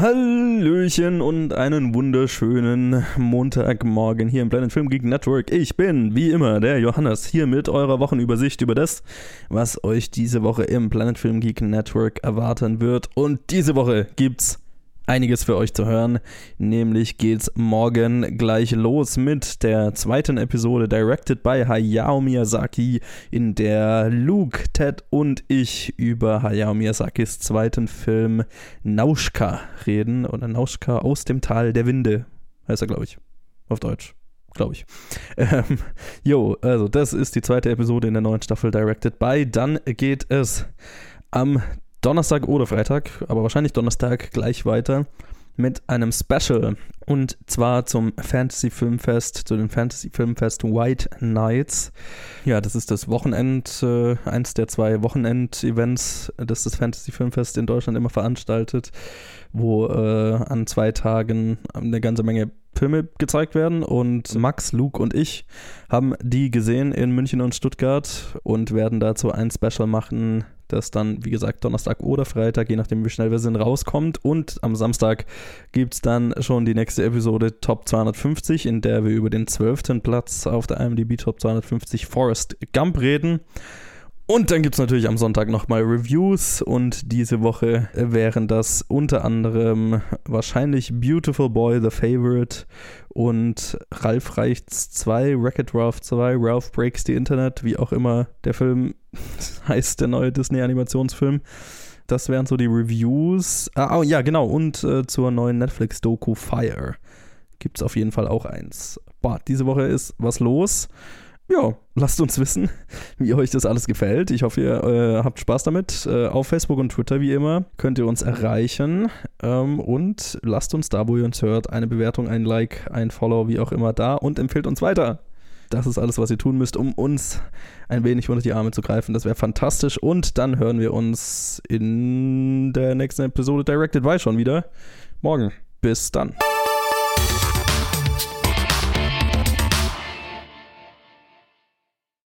Hallöchen und einen wunderschönen Montagmorgen hier im Planet Film Geek Network. Ich bin, wie immer, der Johannes, hier mit eurer Wochenübersicht über das, was euch diese Woche im Planet Film Geek Network erwarten wird. Und diese Woche gibt's einiges für euch zu hören. Nämlich geht's morgen gleich los mit der zweiten Episode directed by Hayao Miyazaki, in der Luke, Ted und ich über Hayao Miyazakis zweiten Film Nauschka reden. Oder Nauschka aus dem Tal der Winde, heißt er, glaube ich. Auf Deutsch glaube ich. Ähm, jo, also das ist die zweite Episode in der neuen Staffel Directed by. Dann geht es am Donnerstag oder Freitag, aber wahrscheinlich Donnerstag gleich weiter mit einem Special und zwar zum Fantasy Filmfest, zu dem Fantasy Filmfest White Nights. Ja, das ist das Wochenend, äh, eins der zwei Wochenend-Events, das das Fantasy Filmfest in Deutschland immer veranstaltet, wo äh, an zwei Tagen eine ganze Menge Filme gezeigt werden und Max, Luke und ich haben die gesehen in München und Stuttgart und werden dazu ein Special machen das dann, wie gesagt, Donnerstag oder Freitag, je nachdem, wie schnell wir sind, rauskommt. Und am Samstag gibt es dann schon die nächste Episode Top 250, in der wir über den 12. Platz auf der IMDb Top 250 Forest Gump reden. Und dann gibt es natürlich am Sonntag nochmal Reviews und diese Woche wären das unter anderem wahrscheinlich Beautiful Boy, The Favorite und Ralph Reichts 2, Wreck-It Ralph 2, Ralph Breaks the Internet, wie auch immer der Film heißt, der neue Disney-Animationsfilm. Das wären so die Reviews. Ah, oh, ja, genau. Und äh, zur neuen Netflix-Doku Fire gibt es auf jeden Fall auch eins. Boah, diese Woche ist was los ja, lasst uns wissen, wie euch das alles gefällt. Ich hoffe, ihr äh, habt Spaß damit. Äh, auf Facebook und Twitter, wie immer, könnt ihr uns erreichen. Ähm, und lasst uns da, wo ihr uns hört, eine Bewertung, ein Like, ein Follow, wie auch immer da und empfehlt uns weiter. Das ist alles, was ihr tun müsst, um uns ein wenig unter die Arme zu greifen. Das wäre fantastisch. Und dann hören wir uns in der nächsten Episode Directed By schon wieder. Morgen. Bis dann.